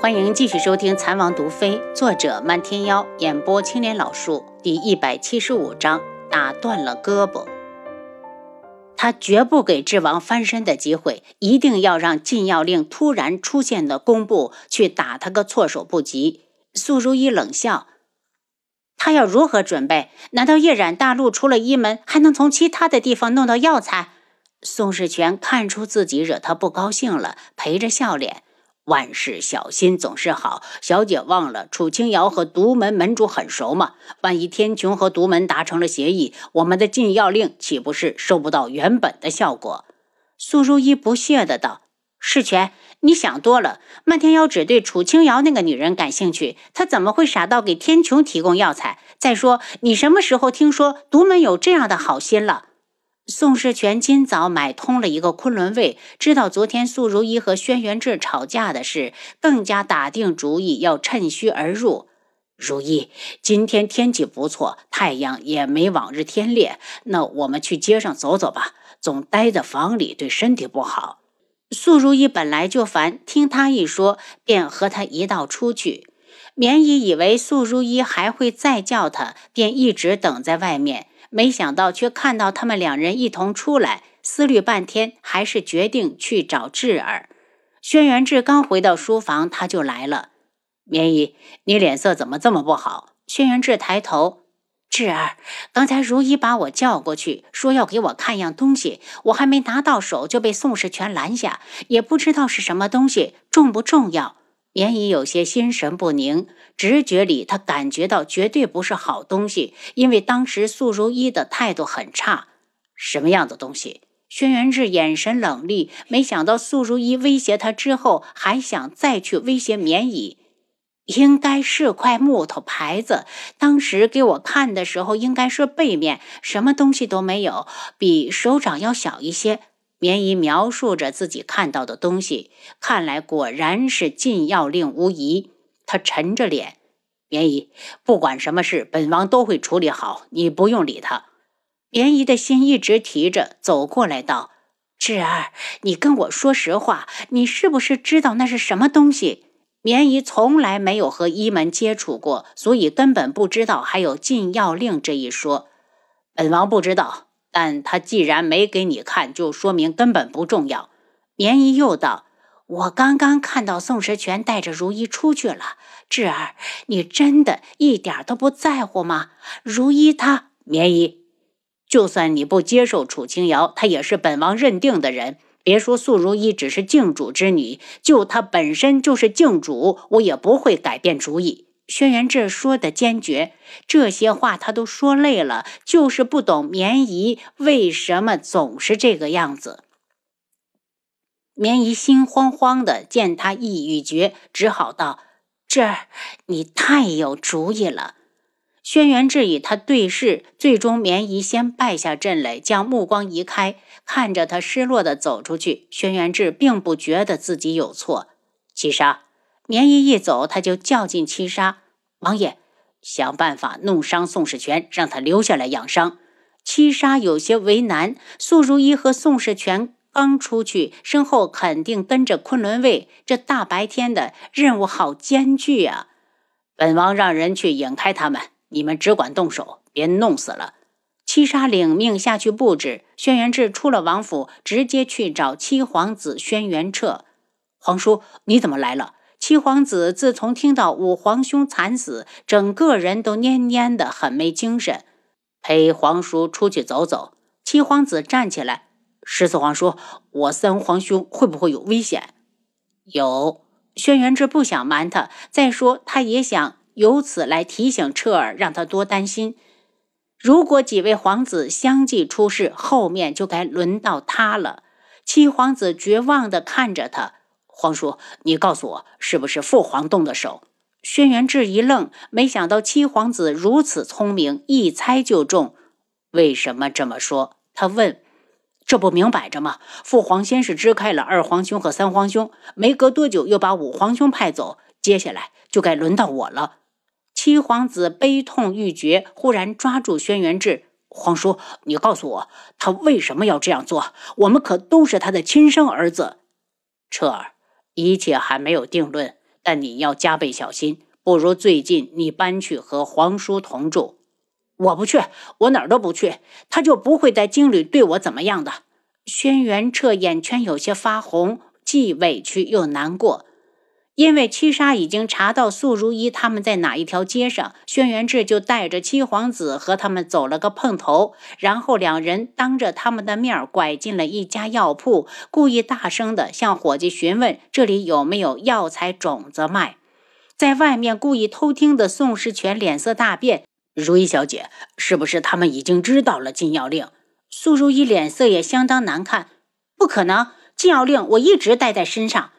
欢迎继续收听《残王毒妃》，作者漫天妖，演播青莲老树，第一百七十五章：打断了胳膊。他绝不给智王翻身的机会，一定要让禁药令突然出现的公布去打他个措手不及。素如意冷笑：“他要如何准备？难道夜染大陆除了一门，还能从其他的地方弄到药材？”宋世权看出自己惹他不高兴了，陪着笑脸。万事小心总是好，小姐忘了楚清瑶和独门门主很熟吗？万一天穹和独门达成了协议，我们的禁药令岂不是收不到原本的效果？苏如意不屑的道：“世权，你想多了。漫天妖只对楚清瑶那个女人感兴趣，他怎么会傻到给天穹提供药材？再说，你什么时候听说独门有这样的好心了？”宋世权今早买通了一个昆仑卫，知道昨天素如意和轩辕志吵架的事，更加打定主意要趁虚而入。如意，今天天气不错，太阳也没往日天烈，那我们去街上走走吧，总待在房里对身体不好。素如意本来就烦，听他一说，便和他一道出去。绵姨以为素如意还会再叫他，便一直等在外面。没想到，却看到他们两人一同出来，思虑半天，还是决定去找智儿。轩辕志刚回到书房，他就来了。绵姨，你脸色怎么这么不好？轩辕志抬头，智儿，刚才如意把我叫过去，说要给我看样东西，我还没拿到手，就被宋世权拦下，也不知道是什么东西，重不重要。绵姨有些心神不宁，直觉里他感觉到绝对不是好东西，因为当时素如一的态度很差。什么样的东西？轩辕志眼神冷厉，没想到素如一威胁他之后，还想再去威胁绵姨。应该是块木头牌子，当时给我看的时候，应该是背面，什么东西都没有，比手掌要小一些。绵姨描述着自己看到的东西，看来果然是禁药令无疑。他沉着脸：“绵姨，不管什么事，本王都会处理好，你不用理他。”绵姨的心一直提着，走过来道：“智儿，你跟我说实话，你是不是知道那是什么东西？”绵姨从来没有和一门接触过，所以根本不知道还有禁药令这一说。本王不知道。但他既然没给你看，就说明根本不重要。棉衣又道：“我刚刚看到宋时权带着如意出去了。智儿，你真的一点都不在乎吗？如意他，棉衣，就算你不接受楚清瑶，她也是本王认定的人。别说素如意只是靖主之女，就她本身就是靖主，我也不会改变主意。”轩辕志说的坚决，这些话他都说累了，就是不懂绵姨为什么总是这个样子。绵姨心慌慌的，见他意欲绝，只好道：“志，你太有主意了。”轩辕志与他对视，最终绵姨先败下阵来，将目光移开，看着他失落的走出去。轩辕志并不觉得自己有错。七杀。棉衣一走，他就叫进七杀王爷，想办法弄伤宋世权，让他留下来养伤。七杀有些为难。素如意和宋世权刚出去，身后肯定跟着昆仑卫，这大白天的任务好艰巨啊！本王让人去引开他们，你们只管动手，别弄死了。七杀领命下去布置。轩辕志出了王府，直接去找七皇子轩辕彻。皇叔，你怎么来了？七皇子自从听到五皇兄惨死，整个人都蔫蔫的，很没精神。陪皇叔出去走走。七皇子站起来：“十四皇叔，我三皇兄会不会有危险？”有。轩辕志不想瞒他，再说他也想由此来提醒彻儿，让他多担心。如果几位皇子相继出事，后面就该轮到他了。七皇子绝望地看着他。皇叔，你告诉我，是不是父皇动的手？轩辕志一愣，没想到七皇子如此聪明，一猜就中。为什么这么说？他问。这不明摆着吗？父皇先是支开了二皇兄和三皇兄，没隔多久又把五皇兄派走，接下来就该轮到我了。七皇子悲痛欲绝，忽然抓住轩辕志：“皇叔，你告诉我，他为什么要这样做？我们可都是他的亲生儿子。”彻儿。一切还没有定论，但你要加倍小心。不如最近你搬去和皇叔同住。我不去，我哪儿都不去。他就不会在京里对我怎么样的。轩辕彻眼圈有些发红，既委屈又难过。因为七杀已经查到素如意他们在哪一条街上，轩辕志就带着七皇子和他们走了个碰头，然后两人当着他们的面拐进了一家药铺，故意大声的向伙计询问这里有没有药材种子卖。在外面故意偷听的宋世全脸色大变：“如意小姐，是不是他们已经知道了禁药令？”素如意脸色也相当难看：“不可能，禁药令我一直带在身上。”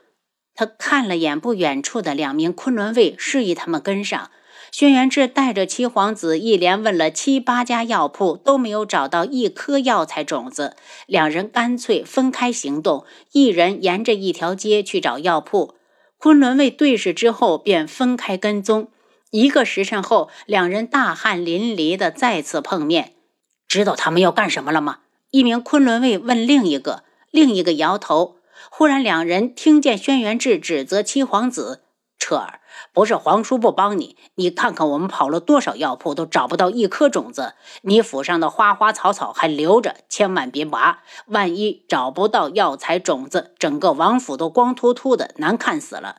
他看了眼不远处的两名昆仑卫，示意他们跟上。轩辕志带着七皇子一连问了七八家药铺，都没有找到一颗药材种子。两人干脆分开行动，一人沿着一条街去找药铺。昆仑卫对视之后，便分开跟踪。一个时辰后，两人大汗淋漓的再次碰面。知道他们要干什么了吗？一名昆仑卫问另一个，另一个摇头。忽然，两人听见轩辕志指责七皇子：“彻儿，不是皇叔不帮你，你看看我们跑了多少药铺，都找不到一颗种子。你府上的花花草草还留着，千万别拔。万一找不到药材种子，整个王府都光秃秃的，难看死了。”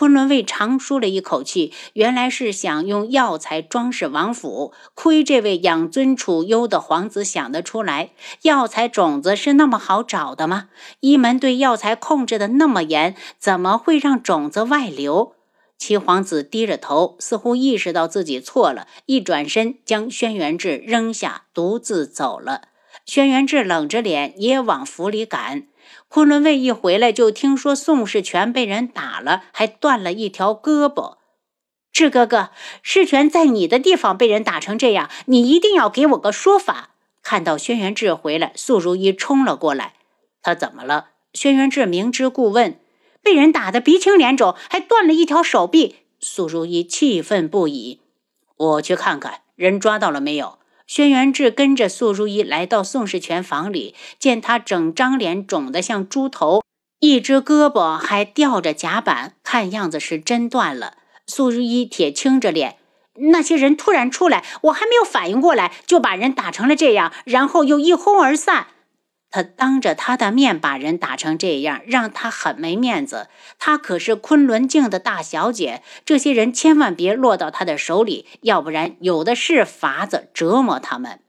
昆仑卫长舒了一口气，原来是想用药材装饰王府。亏这位养尊处优的皇子想得出来。药材种子是那么好找的吗？一门对药材控制的那么严，怎么会让种子外流？七皇子低着头，似乎意识到自己错了，一转身将轩辕志扔下，独自走了。轩辕志冷着脸也往府里赶。昆仑卫一回来，就听说宋世权被人打了，还断了一条胳膊。志哥哥，世权在你的地方被人打成这样，你一定要给我个说法。看到轩辕志回来，素如意冲了过来。他怎么了？轩辕志明知故问。被人打得鼻青脸肿，还断了一条手臂。素如意气愤不已。我去看看，人抓到了没有？轩辕志跟着素如一来到宋世全房里，见他整张脸肿得像猪头，一只胳膊还吊着夹板，看样子是真断了。素如一铁青着脸，那些人突然出来，我还没有反应过来，就把人打成了这样，然后又一哄而散。他当着他的面把人打成这样，让他很没面子。他可是昆仑镜的大小姐，这些人千万别落到他的手里，要不然有的是法子折磨他们。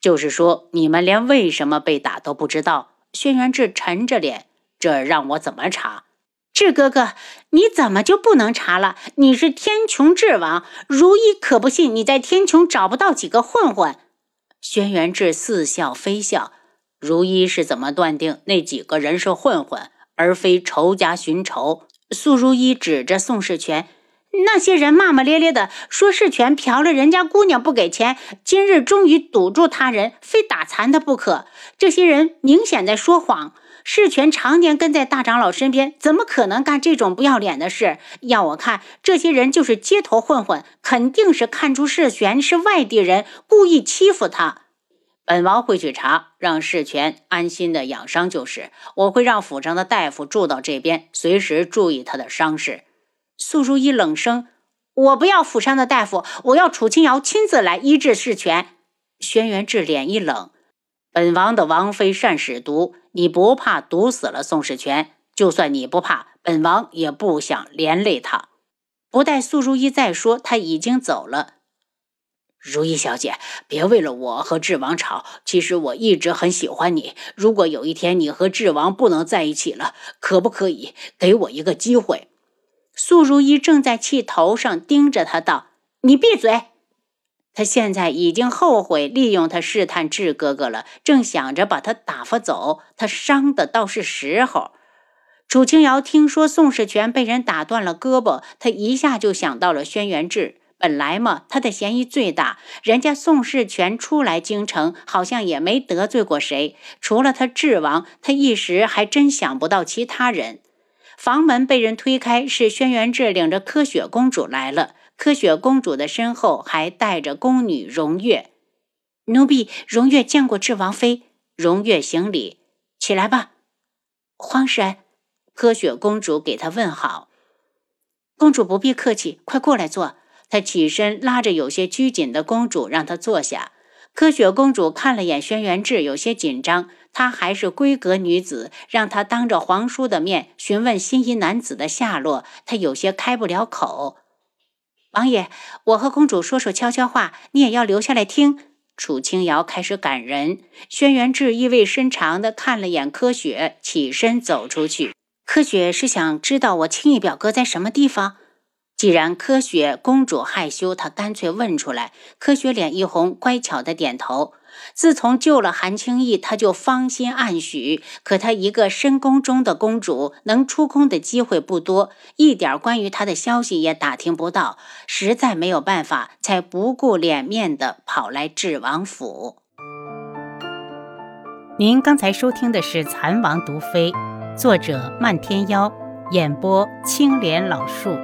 就是说，你们连为什么被打都不知道？轩辕志沉着脸，这让我怎么查？志哥哥，你怎么就不能查了？你是天穹智王，如意可不信你在天穹找不到几个混混。轩辕志似笑非笑，如一是怎么断定那几个人是混混，而非仇家寻仇？素如一指着宋世权，那些人骂骂咧咧的说世权嫖了人家姑娘不给钱，今日终于堵住他人，非打残他不可。这些人明显在说谎。世权常年跟在大长老身边，怎么可能干这种不要脸的事？要我看，这些人就是街头混混，肯定是看出世权是外地人，故意欺负他。本王会去查，让世权安心的养伤就是。我会让府上的大夫住到这边，随时注意他的伤势。素如一冷声：“我不要府上的大夫，我要楚清瑶亲自来医治世权。”轩辕志脸一冷。本王的王妃善使毒，你不怕毒死了宋世权？就算你不怕，本王也不想连累他。不待苏如意再说，他已经走了。如意小姐，别为了我和智王吵。其实我一直很喜欢你。如果有一天你和智王不能在一起了，可不可以给我一个机会？苏如意正在气头上，盯着他道：“你闭嘴。”他现在已经后悔利用他试探智哥哥了，正想着把他打发走。他伤的倒是时候。楚清瑶听说宋世权被人打断了胳膊，他一下就想到了轩辕志。本来嘛，他的嫌疑最大。人家宋世权初来京城，好像也没得罪过谁，除了他智王，他一时还真想不到其他人。房门被人推开，是轩辕志领着柯雪公主来了。柯雪公主的身后还带着宫女荣月，奴婢荣月见过智王妃。荣月行礼，起来吧。皇婶，科雪公主给他问好。公主不必客气，快过来坐。他起身拉着有些拘谨的公主，让她坐下。科雪公主看了眼轩辕志，有些紧张。她还是闺阁女子，让她当着皇叔的面询问心仪男子的下落，她有些开不了口。王爷，我和公主说说悄悄话，你也要留下来听。楚清瑶开始赶人。轩辕志意味深长的看了眼柯雪，起身走出去。柯雪是想知道我青衣表哥在什么地方。既然柯雪公主害羞，她干脆问出来。柯雪脸一红，乖巧的点头。自从救了韩青义，他就芳心暗许。可她一个深宫中的公主，能出宫的机会不多，一点关于她的消息也打听不到，实在没有办法，才不顾脸面的跑来智王府。您刚才收听的是《蚕王毒妃》，作者漫天妖，演播青莲老树。